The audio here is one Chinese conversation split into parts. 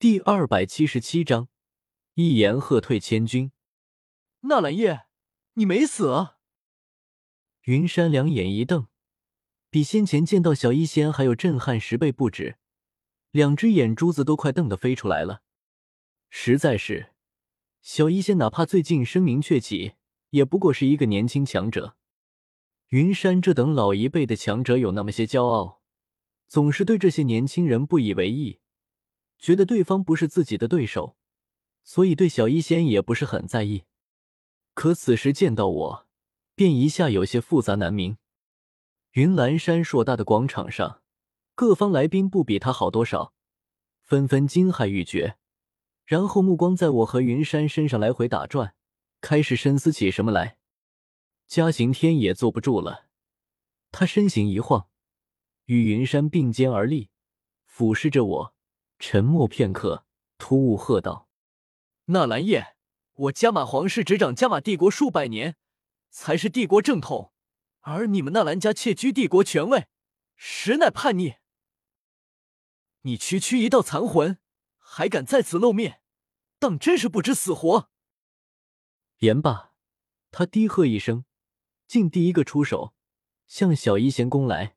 第二百七十七章，一言喝退千军。纳兰叶，你没死啊？云山两眼一瞪，比先前见到小医仙还有震撼十倍不止，两只眼珠子都快瞪得飞出来了。实在是，小医仙哪怕最近声名鹊起，也不过是一个年轻强者。云山这等老一辈的强者有那么些骄傲，总是对这些年轻人不以为意。觉得对方不是自己的对手，所以对小医仙也不是很在意。可此时见到我，便一下有些复杂难明。云岚山硕大的广场上，各方来宾不比他好多少，纷纷惊骇欲绝，然后目光在我和云山身上来回打转，开始深思起什么来。嘉行天也坐不住了，他身形一晃，与云山并肩而立，俯视着我。沉默片刻，突兀喝道：“纳兰叶，我加玛皇室执掌加玛帝国数百年，才是帝国正统，而你们纳兰家窃居帝国权位，实乃叛逆。你区区一道残魂，还敢在此露面，当真是不知死活！”言罢，他低喝一声，竟第一个出手，向小医仙攻来。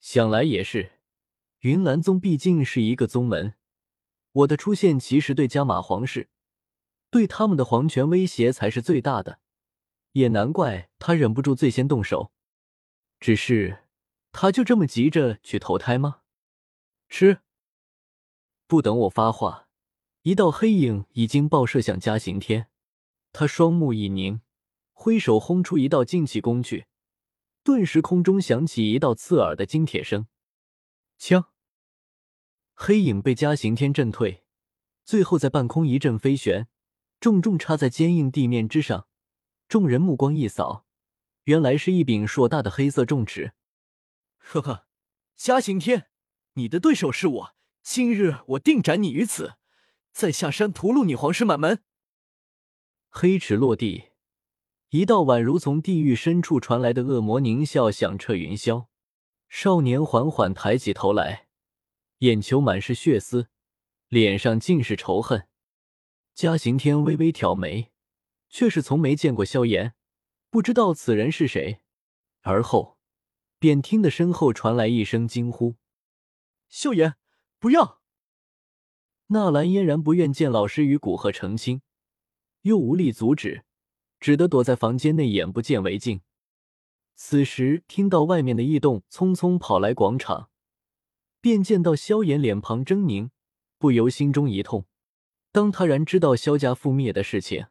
想来也是。云岚宗毕竟是一个宗门，我的出现其实对加玛皇室、对他们的皇权威胁才是最大的，也难怪他忍不住最先动手。只是，他就这么急着去投胎吗？吃！不等我发话，一道黑影已经爆射向嘉刑天，他双目一凝，挥手轰出一道劲气攻去，顿时空中响起一道刺耳的金铁声。枪，黑影被嘉刑天震退，最后在半空一阵飞旋，重重插在坚硬地面之上。众人目光一扫，原来是一柄硕大的黑色重尺。呵呵，嘉刑天，你的对手是我，今日我定斩你于此，在下山屠戮你皇室满门。黑尺落地，一道宛如从地狱深处传来的恶魔狞笑响彻云霄。少年缓缓抬起头来，眼球满是血丝，脸上尽是仇恨。嘉刑天微微挑眉，却是从没见过萧炎，不知道此人是谁。而后，便听得身后传来一声惊呼：“萧炎，不要！”纳兰嫣然不愿见老师与古鹤成亲，又无力阻止，只得躲在房间内，眼不见为净。此时听到外面的异动，匆匆跑来广场，便见到萧炎脸庞狰狞，不由心中一痛。当他然知道萧家覆灭的事情，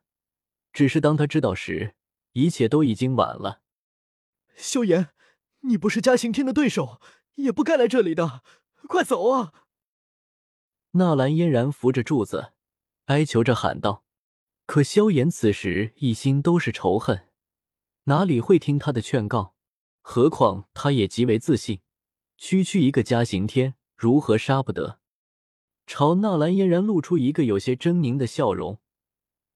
只是当他知道时，一切都已经晚了。萧炎，你不是嘉刑天的对手，也不该来这里的，快走啊！纳兰嫣然扶着柱子，哀求着喊道。可萧炎此时一心都是仇恨。哪里会听他的劝告？何况他也极为自信，区区一个嘉刑天，如何杀不得？朝纳兰嫣然露出一个有些狰狞的笑容，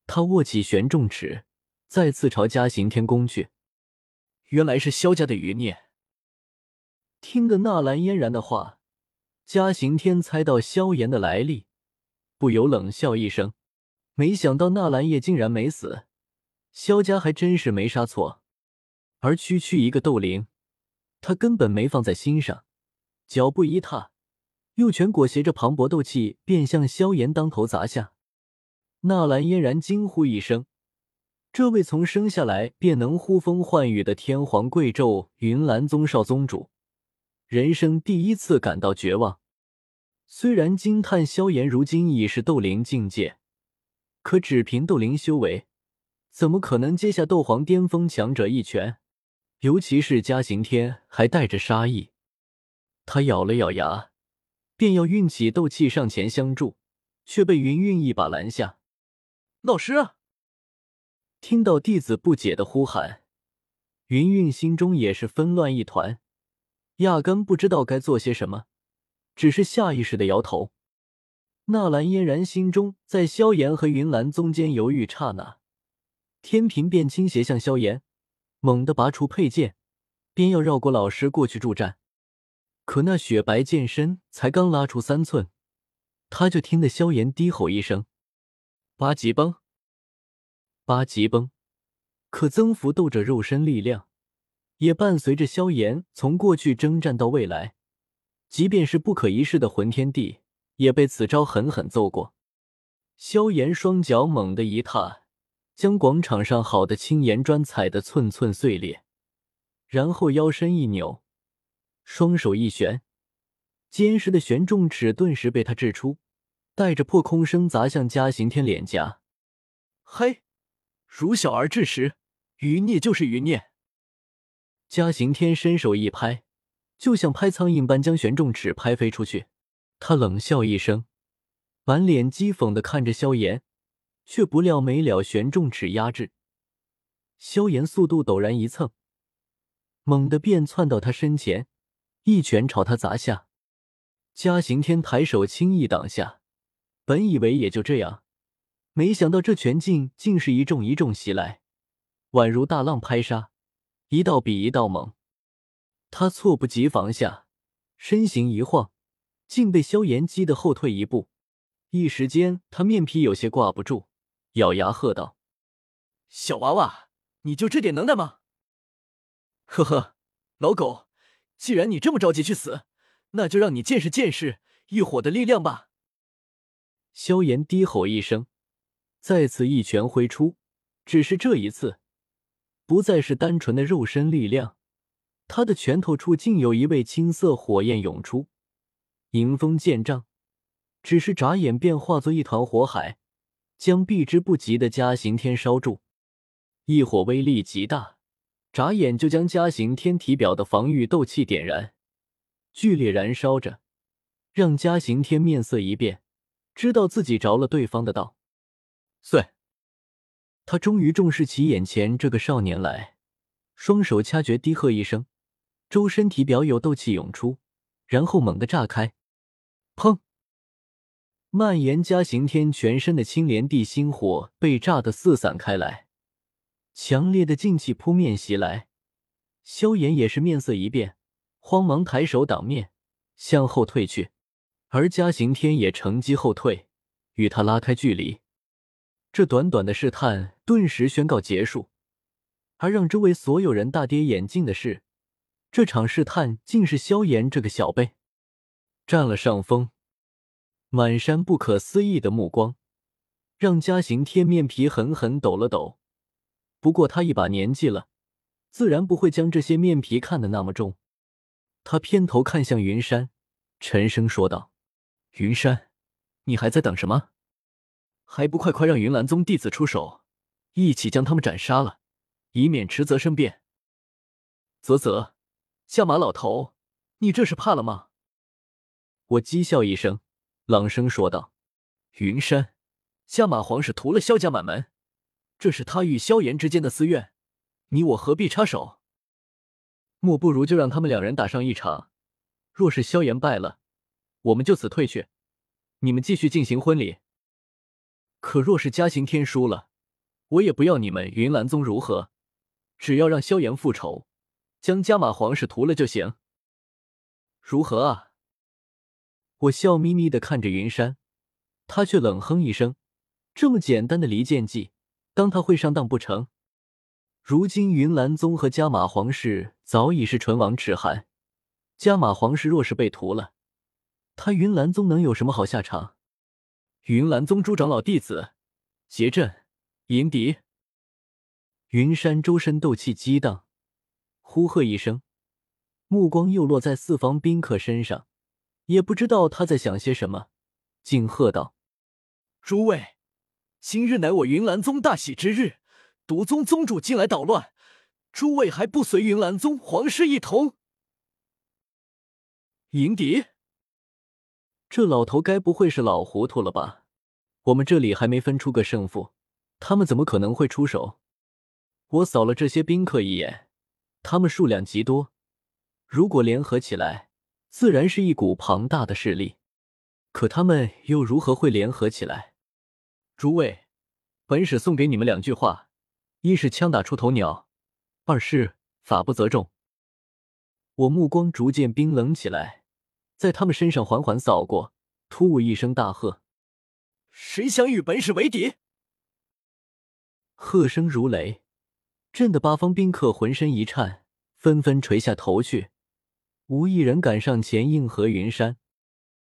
他握起玄重尺，再次朝嘉刑天攻去。原来是萧家的余孽。听得纳兰嫣然的话，嘉刑天猜到萧炎的来历，不由冷笑一声。没想到纳兰叶竟然没死。萧家还真是没杀错，而区区一个斗灵，他根本没放在心上。脚步一踏，右拳裹挟着磅礴斗气，便向萧炎当头砸下。纳兰嫣然惊呼一声：“这位从生下来便能呼风唤雨的天皇贵胄云岚宗少宗主，人生第一次感到绝望。虽然惊叹萧炎如今已是斗灵境界，可只凭斗灵修为。”怎么可能接下斗皇巅峰强者一拳？尤其是嘉刑天还带着杀意。他咬了咬牙，便要运起斗气上前相助，却被云韵一把拦下。老师，听到弟子不解的呼喊，云韵心中也是纷乱一团，压根不知道该做些什么，只是下意识的摇头。纳兰嫣然心中在萧炎和云岚中间犹豫刹那。天平便倾斜向萧炎，猛地拔出佩剑，便要绕过老师过去助战。可那雪白剑身才刚拉出三寸，他就听得萧炎低吼一声：“八级崩！”八级崩，可增幅斗者肉身力量，也伴随着萧炎从过去征战到未来，即便是不可一世的魂天帝，也被此招狠狠揍过。萧炎双脚猛地一踏，将广场上好的青岩砖踩得寸寸碎裂，然后腰身一扭，双手一旋，坚实的玄重尺顿时被他掷出，带着破空声砸向嘉刑天脸颊。嘿，如小儿智时，余孽就是余孽。嘉刑天伸手一拍，就像拍苍蝇般将玄重尺拍飞出去。他冷笑一声。满脸讥讽的看着萧炎，却不料没了玄重尺压制，萧炎速度陡然一蹭，猛地便窜到他身前，一拳朝他砸下。嘉刑天抬手轻易挡下，本以为也就这样，没想到这拳劲竟是一重一重袭来，宛如大浪拍沙，一道比一道猛。他措不及防下，身形一晃，竟被萧炎击得后退一步。一时间，他面皮有些挂不住，咬牙喝道：“小娃娃，你就这点能耐吗？呵呵，老狗，既然你这么着急去死，那就让你见识见识异火的力量吧！”萧炎低吼一声，再次一拳挥出，只是这一次，不再是单纯的肉身力量，他的拳头处竟有一位青色火焰涌出，迎风剑障。只是眨眼便化作一团火海，将避之不及的嘉刑天烧住。异火威力极大，眨眼就将嘉刑天体表的防御斗气点燃，剧烈燃烧着，让嘉刑天面色一变，知道自己着了对方的道。碎！他终于重视起眼前这个少年来，双手掐诀，低喝一声，周身体表有斗气涌出，然后猛地炸开，砰！蔓延嘉刑天全身的青莲地心火被炸得四散开来，强烈的劲气扑面袭来。萧炎也是面色一变，慌忙抬手挡面，向后退去，而嘉刑天也乘机后退，与他拉开距离。这短短的试探顿时宣告结束，而让周围所有人大跌眼镜的是，这场试探竟是萧炎这个小辈占了上风。满山不可思议的目光，让嘉刑天面皮狠狠抖了抖。不过他一把年纪了，自然不会将这些面皮看得那么重。他偏头看向云山，沉声说道：“云山，你还在等什么？还不快快让云岚宗弟子出手，一起将他们斩杀了，以免迟则生变。”啧啧，加马老头，你这是怕了吗？我讥笑一声。朗声说道：“云山，加马皇室屠了萧家满门，这是他与萧炎之间的私怨，你我何必插手？莫不如就让他们两人打上一场。若是萧炎败了，我们就此退去，你们继续进行婚礼。可若是嘉行天输了，我也不要你们云岚宗如何，只要让萧炎复仇，将加马皇室屠了就行。如何啊？”我笑眯眯的看着云山，他却冷哼一声：“这么简单的离间计，当他会上当不成？如今云岚宗和加马皇室早已是唇亡齿寒，加马皇室若是被屠了，他云岚宗能有什么好下场？”云岚宗诸长老弟子结阵迎敌。云山周身斗气激荡，呼喝一声，目光又落在四方宾客身上。也不知道他在想些什么，竟喝道：“诸位，今日乃我云岚宗大喜之日，独宗宗主进来捣乱，诸位还不随云岚宗皇室一同迎敌？这老头该不会是老糊涂了吧？我们这里还没分出个胜负，他们怎么可能会出手？我扫了这些宾客一眼，他们数量极多，如果联合起来……”自然是一股庞大的势力，可他们又如何会联合起来？诸位，本使送给你们两句话：一是枪打出头鸟，二是法不责众。我目光逐渐冰冷起来，在他们身上缓缓扫过，突兀一声大喝：“谁想与本使为敌？”喝声如雷，震得八方宾客浑身一颤，纷纷垂下头去，无一人敢上前应和云山。